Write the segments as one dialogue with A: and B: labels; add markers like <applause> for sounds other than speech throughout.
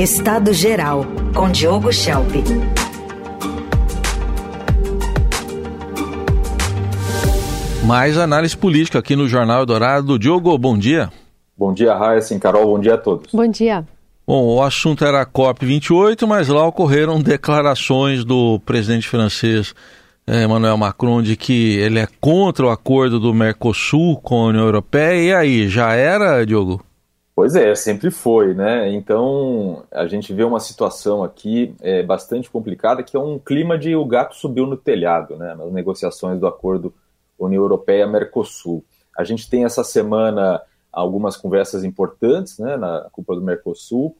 A: Estado Geral, com Diogo Schelp.
B: Mais análise política aqui no Jornal Dourado. Diogo, bom dia.
C: Bom dia, Raíssa, Carol, bom dia a todos.
D: Bom dia.
B: Bom, o assunto era a COP28, mas lá ocorreram <laughs> declarações do presidente francês eh, Emmanuel Macron de que ele é contra o acordo do Mercosul com a União Europeia. E aí, já era, Diogo?
C: Pois é, sempre foi, né? Então a gente vê uma situação aqui é, bastante complicada, que é um clima de o gato subiu no telhado, né? Nas negociações do acordo União Europeia-Mercosul. A gente tem essa semana algumas conversas importantes, né? Na culpa do Mercosul.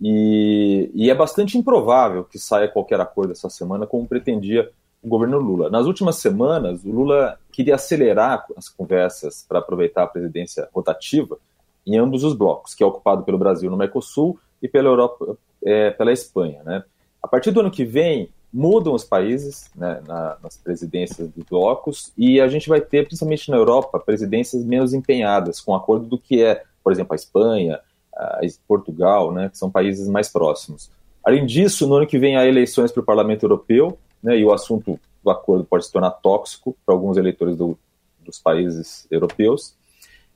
C: E, e é bastante improvável que saia qualquer acordo essa semana, como pretendia o governo Lula. Nas últimas semanas, o Lula queria acelerar as conversas para aproveitar a presidência rotativa em ambos os blocos, que é ocupado pelo Brasil no Mercosul e pela Europa, é, pela Espanha. Né? A partir do ano que vem, mudam os países né, na, nas presidências dos blocos e a gente vai ter, principalmente na Europa, presidências menos empenhadas, com acordo do que é, por exemplo, a Espanha, a Portugal, né, que são países mais próximos. Além disso, no ano que vem há eleições para o Parlamento Europeu, né, e o assunto do acordo pode se tornar tóxico para alguns eleitores do, dos países europeus.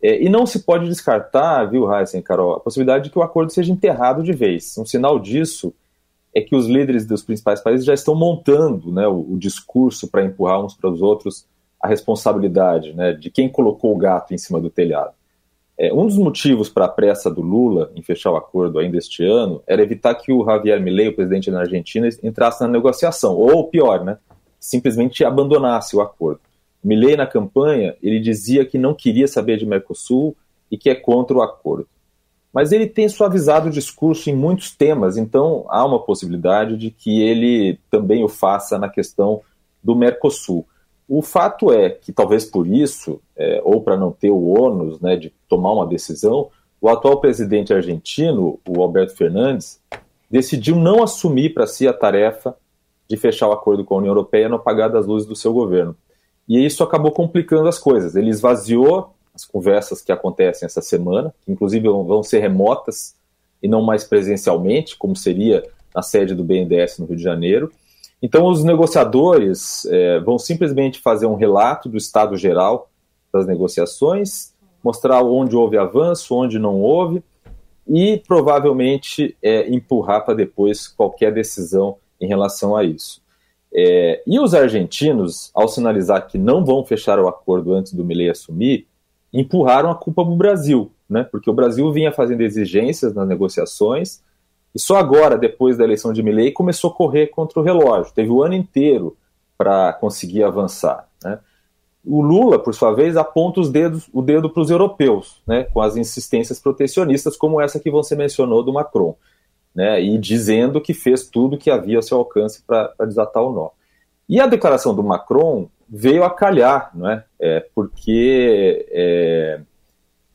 C: É, e não se pode descartar, viu, Heisen, Carol, a possibilidade de que o acordo seja enterrado de vez. Um sinal disso é que os líderes dos principais países já estão montando né, o, o discurso para empurrar uns para os outros a responsabilidade né, de quem colocou o gato em cima do telhado. É, um dos motivos para a pressa do Lula em fechar o acordo ainda este ano era evitar que o Javier Milei, o presidente da Argentina, entrasse na negociação, ou pior, né, simplesmente abandonasse o acordo. Milley na campanha, ele dizia que não queria saber de Mercosul e que é contra o acordo. Mas ele tem suavizado o discurso em muitos temas, então há uma possibilidade de que ele também o faça na questão do Mercosul. O fato é que, talvez por isso, é, ou para não ter o ônus né, de tomar uma decisão, o atual presidente argentino, o Alberto Fernandes, decidiu não assumir para si a tarefa de fechar o acordo com a União Europeia no apagar das luzes do seu governo. E isso acabou complicando as coisas. Ele esvaziou as conversas que acontecem essa semana, que inclusive vão ser remotas e não mais presencialmente, como seria na sede do BNDES no Rio de Janeiro. Então, os negociadores é, vão simplesmente fazer um relato do estado geral das negociações, mostrar onde houve avanço, onde não houve, e provavelmente é, empurrar para depois qualquer decisão em relação a isso. É, e os argentinos, ao sinalizar que não vão fechar o acordo antes do Milei assumir, empurraram a culpa para o Brasil, né? porque o Brasil vinha fazendo exigências nas negociações e só agora, depois da eleição de Milei, começou a correr contra o relógio. Teve o ano inteiro para conseguir avançar. Né? O Lula, por sua vez, aponta os dedos, o dedo para os europeus, né? com as insistências protecionistas, como essa que você mencionou do Macron né, e dizendo que fez tudo que havia ao seu alcance para desatar o nó. E a declaração do Macron veio a calhar, não é? é porque é,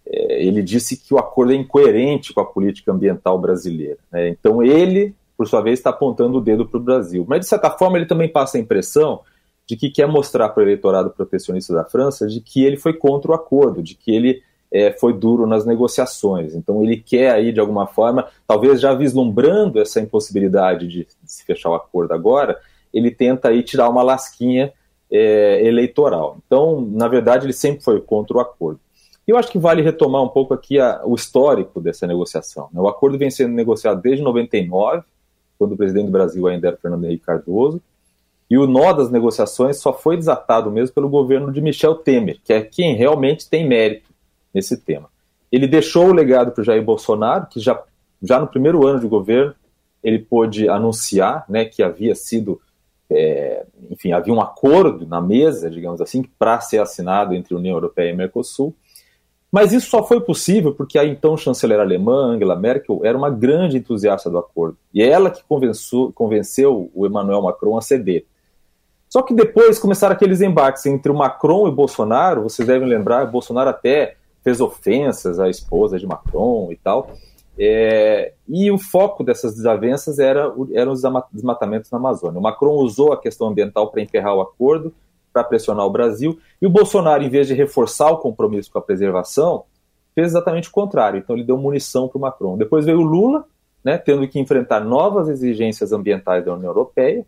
C: é, ele disse que o acordo é incoerente com a política ambiental brasileira. Né? Então ele, por sua vez, está apontando o dedo para o Brasil. Mas, de certa forma, ele também passa a impressão de que quer mostrar para o eleitorado protecionista da França de que ele foi contra o acordo, de que ele é, foi duro nas negociações. Então ele quer aí, de alguma forma, talvez já vislumbrando essa impossibilidade de, se fechar o acordo agora, ele tenta aí tirar uma lasquinha é, eleitoral. Então, na verdade, ele sempre foi contra o acordo. E eu acho que vale retomar um pouco aqui a, o histórico dessa negociação. Né? O acordo vem sendo negociado desde 99, quando o presidente do Brasil ainda era Fernando Henrique Cardoso, e o nó das negociações só foi desatado mesmo pelo governo de Michel Temer, que é quem realmente tem mérito nesse tema. Ele deixou o legado para o Jair Bolsonaro, que já, já no primeiro ano de governo ele pôde anunciar né, que havia sido, é, enfim, havia um acordo na mesa, digamos assim, para ser assinado entre União Europeia e Mercosul. Mas isso só foi possível porque a então chanceler alemã, Angela Merkel, era uma grande entusiasta do acordo. E é ela que convenceu, o Emmanuel Macron a ceder. Só que depois começaram aqueles embates entre o Macron e o Bolsonaro, vocês devem lembrar, o Bolsonaro até fez ofensas à esposa de Macron e tal. É, e o foco dessas desavenças era, eram os desmatamentos na Amazônia. O Macron usou a questão ambiental para enterrar o acordo, para pressionar o Brasil, e o Bolsonaro, em vez de reforçar o compromisso com a preservação, fez exatamente o contrário. Então ele deu munição para o Macron. Depois veio o Lula, né, tendo que enfrentar novas exigências ambientais da União Europeia,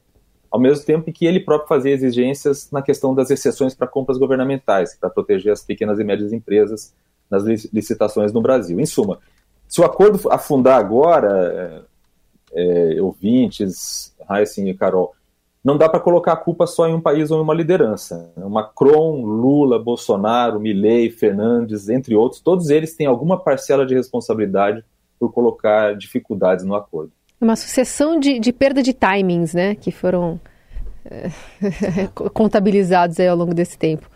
C: ao mesmo tempo que ele próprio fazia exigências na questão das exceções para compras governamentais, para proteger as pequenas e médias empresas nas licitações no Brasil. Em suma, se o acordo afundar agora, é, é, ouvintes, Heissing e Carol, não dá para colocar a culpa só em um país ou em uma liderança. Macron, Lula, Bolsonaro, Milley, Fernandes, entre outros, todos eles têm alguma parcela de responsabilidade por colocar dificuldades no acordo.
D: Uma sucessão de, de perda de timings, né, que foram <laughs> é, contabilizados ao longo desse tempo.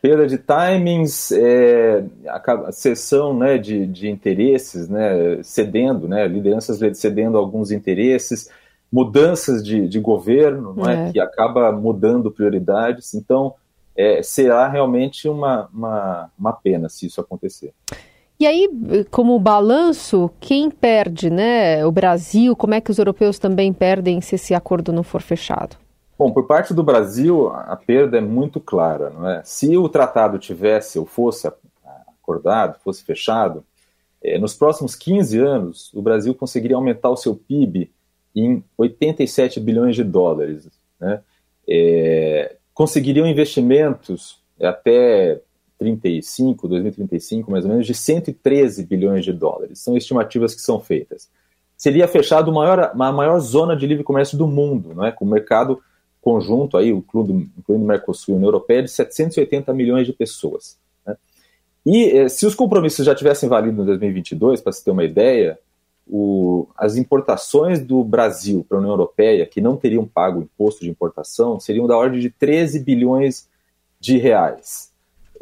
C: Perda de timings, é, a cessão né, de, de interesses, né, cedendo, né, lideranças cedendo alguns interesses, mudanças de, de governo, não é. é? que acaba mudando prioridades. Então, é, será realmente uma, uma, uma pena se isso acontecer.
D: E aí, como balanço, quem perde, né? O Brasil, como é que os europeus também perdem se esse acordo não for fechado?
C: Bom, por parte do Brasil, a perda é muito clara, não é? Se o tratado tivesse ou fosse acordado, fosse fechado, é, nos próximos 15 anos, o Brasil conseguiria aumentar o seu PIB em 87 bilhões de dólares, né? É, conseguiriam investimentos até 35, 2035, mais ou menos, de 113 bilhões de dólares. São estimativas que são feitas. Seria fechado a maior, a maior zona de livre comércio do mundo, não é? com o mercado conjunto, aí, o clube, incluindo o Mercosul e a União Europeia, de 780 milhões de pessoas. Né? E eh, se os compromissos já tivessem valido em 2022, para se ter uma ideia, o, as importações do Brasil para a União Europeia, que não teriam pago imposto de importação, seriam da ordem de 13 bilhões de reais.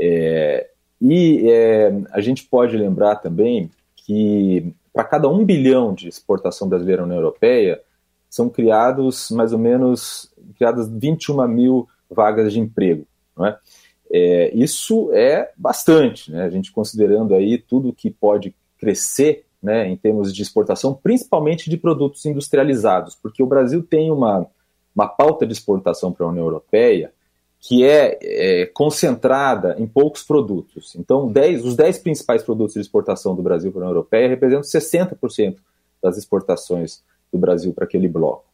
C: É, e é, a gente pode lembrar também que para cada um bilhão de exportação brasileira na União Europeia, são criados mais ou menos criadas 21 mil vagas de emprego. É? É, isso é bastante, né? a gente considerando aí tudo que pode crescer né, em termos de exportação, principalmente de produtos industrializados, porque o Brasil tem uma, uma pauta de exportação para a União Europeia que é, é, concentrada em poucos produtos. Então, dez, os 10 principais produtos de exportação do Brasil para a União Europeia representam 60% das exportações do Brasil para aquele bloco.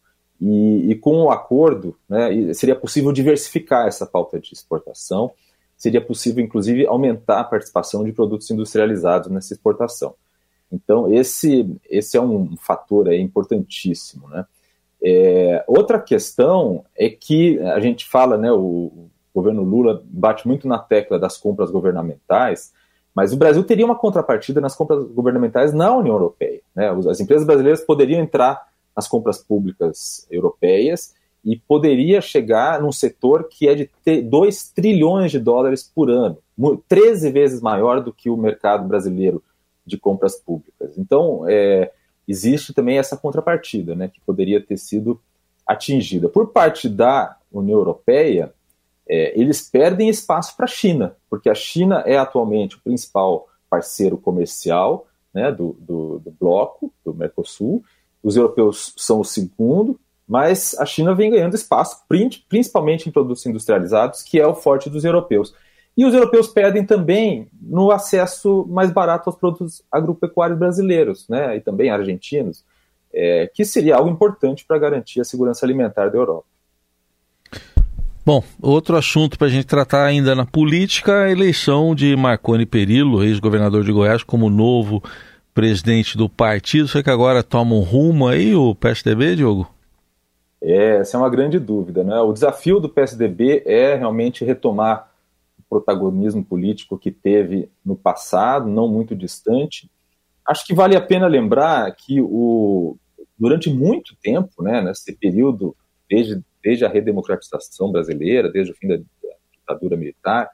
C: E, e, com o acordo, né, seria possível diversificar essa pauta de exportação, seria possível, inclusive, aumentar a participação de produtos industrializados nessa exportação. Então, esse, esse é um fator aí importantíssimo. Né? É, outra questão é que a gente fala, né, o, governo Lula bate muito na tecla das compras governamentais, mas o Brasil teria uma contrapartida nas compras governamentais na União Europeia. Né? As empresas brasileiras poderiam entrar nas compras públicas europeias e poderia chegar num setor que é de 2 trilhões de dólares por ano, 13 vezes maior do que o mercado brasileiro de compras públicas. Então, é, existe também essa contrapartida, né, que poderia ter sido atingida. Por parte da União Europeia, é, eles perdem espaço para a China, porque a China é atualmente o principal parceiro comercial né, do, do, do, bloco, do Mercosul. Os europeus são o segundo, mas a China vem ganhando espaço, principalmente em produtos industrializados, que é o forte dos europeus. E os europeus perdem também no acesso mais barato aos produtos agropecuários brasileiros, né, e também argentinos, é, que seria algo importante para garantir a segurança alimentar da Europa.
B: Bom, outro assunto para a gente tratar ainda na política, a eleição de Marconi Perillo, ex-governador de Goiás, como novo presidente do partido. Você que agora toma um rumo aí, o PSDB, Diogo?
C: É, essa é uma grande dúvida. Né? O desafio do PSDB é realmente retomar protagonismo político que teve no passado, não muito distante. Acho que vale a pena lembrar que o, durante muito tempo, né, nesse período, desde, desde a redemocratização brasileira, desde o fim da, ditadura militar,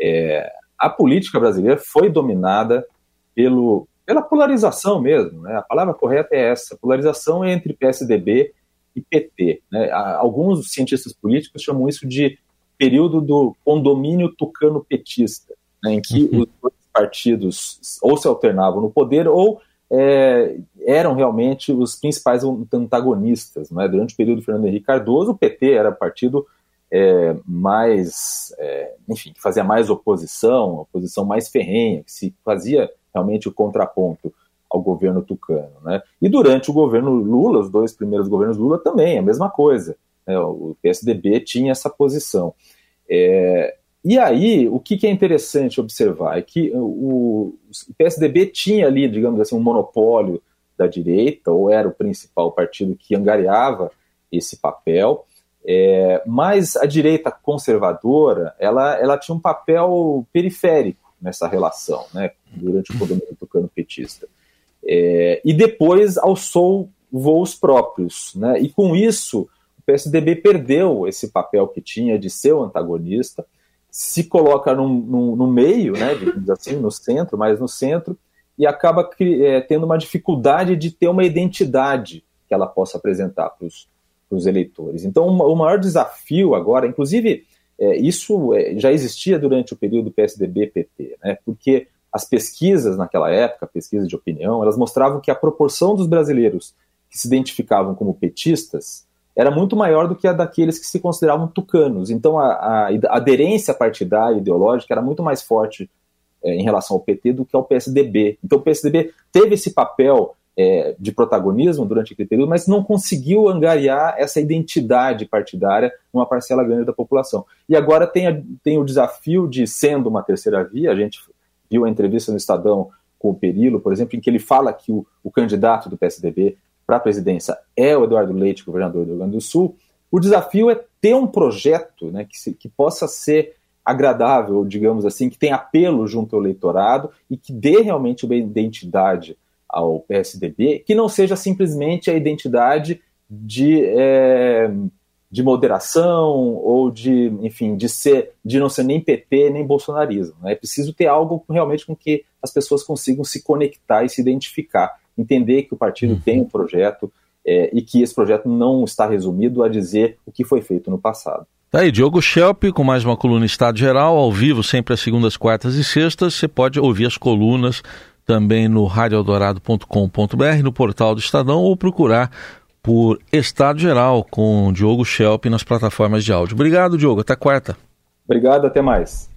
C: é, a política brasileira foi dominada pelo, pela polarização mesmo. Né? A palavra correta é essa: polarização entre PSDB e PT. Né? Alguns cientistas políticos chamam isso de período do condomínio tucano-petista, né, em que uhum. os dois partidos ou se alternavam no poder ou é, eram realmente os principais antagonistas. Né? Durante o período do Fernando Henrique Cardoso, o PT era o partido é, mais, é, enfim, que fazia mais oposição, oposição mais ferrenha, que se fazia realmente o contraponto ao governo tucano. Né? E durante o governo Lula, os dois primeiros governos Lula também, a mesma coisa. Né? O PSDB tinha essa posição. É, e aí, o que, que, é interessante observar é que o, o, PSDB tinha ali, digamos assim, um monopólio da direita, ou era o principal partido que angariava esse papel, é, mas a direita conservadora, ela, ela tinha um papel periférico nessa relação, né, durante o governo tucano petista. É, e depois alçou voos próprios, né, e com isso PSDB perdeu esse papel que tinha de ser o antagonista, se coloca no, meio, né, digamos assim, no centro, mais no centro, e acaba é, tendo uma dificuldade de ter uma identidade que ela possa apresentar para os eleitores. Então, o maior desafio agora, inclusive, é, isso é, já existia durante o período PSDB-PT, né, porque as pesquisas naquela época, pesquisas de opinião, elas mostravam que a proporção dos brasileiros que se identificavam como petistas era muito maior do que a daqueles que se consideravam tucanos. Então, a, a, aderência partidária ideológica era muito mais forte é, em relação ao PT do que ao PSDB. Então, o PSDB teve esse papel é, de protagonismo durante aquele período, mas não conseguiu angariar essa identidade partidária numa parcela grande da população. E agora tem, a, tem o desafio de, sendo uma terceira via, a gente viu a entrevista no Estadão com o Perilo, por exemplo, em que ele fala que o, o candidato do PSDB para a presidência é o Eduardo Leite, governador do Rio Grande do Sul. O desafio é ter um projeto né, que, se, que possa ser agradável, digamos assim, que tenha apelo junto ao eleitorado e que dê realmente uma identidade ao PSDB, que não seja simplesmente a identidade de, é, de moderação ou de, enfim, de ser, de não ser nem PT nem bolsonarismo. Né? É preciso ter algo realmente com que as pessoas consigam se conectar e se identificar, entender que o partido uhum. tem um projeto é, e que esse projeto não está resumido a dizer o que foi feito no passado.
B: Tá aí, Diogo Schelp, com mais uma coluna Estado Geral, ao vivo, sempre às segundas, quartas e sextas. Você pode ouvir as colunas também no radioeldorado.com.br, no portal do Estadão, ou procurar por Estado Geral com Diogo Schelp nas plataformas de áudio. Obrigado, Diogo. Até quarta.
C: Obrigado, até mais.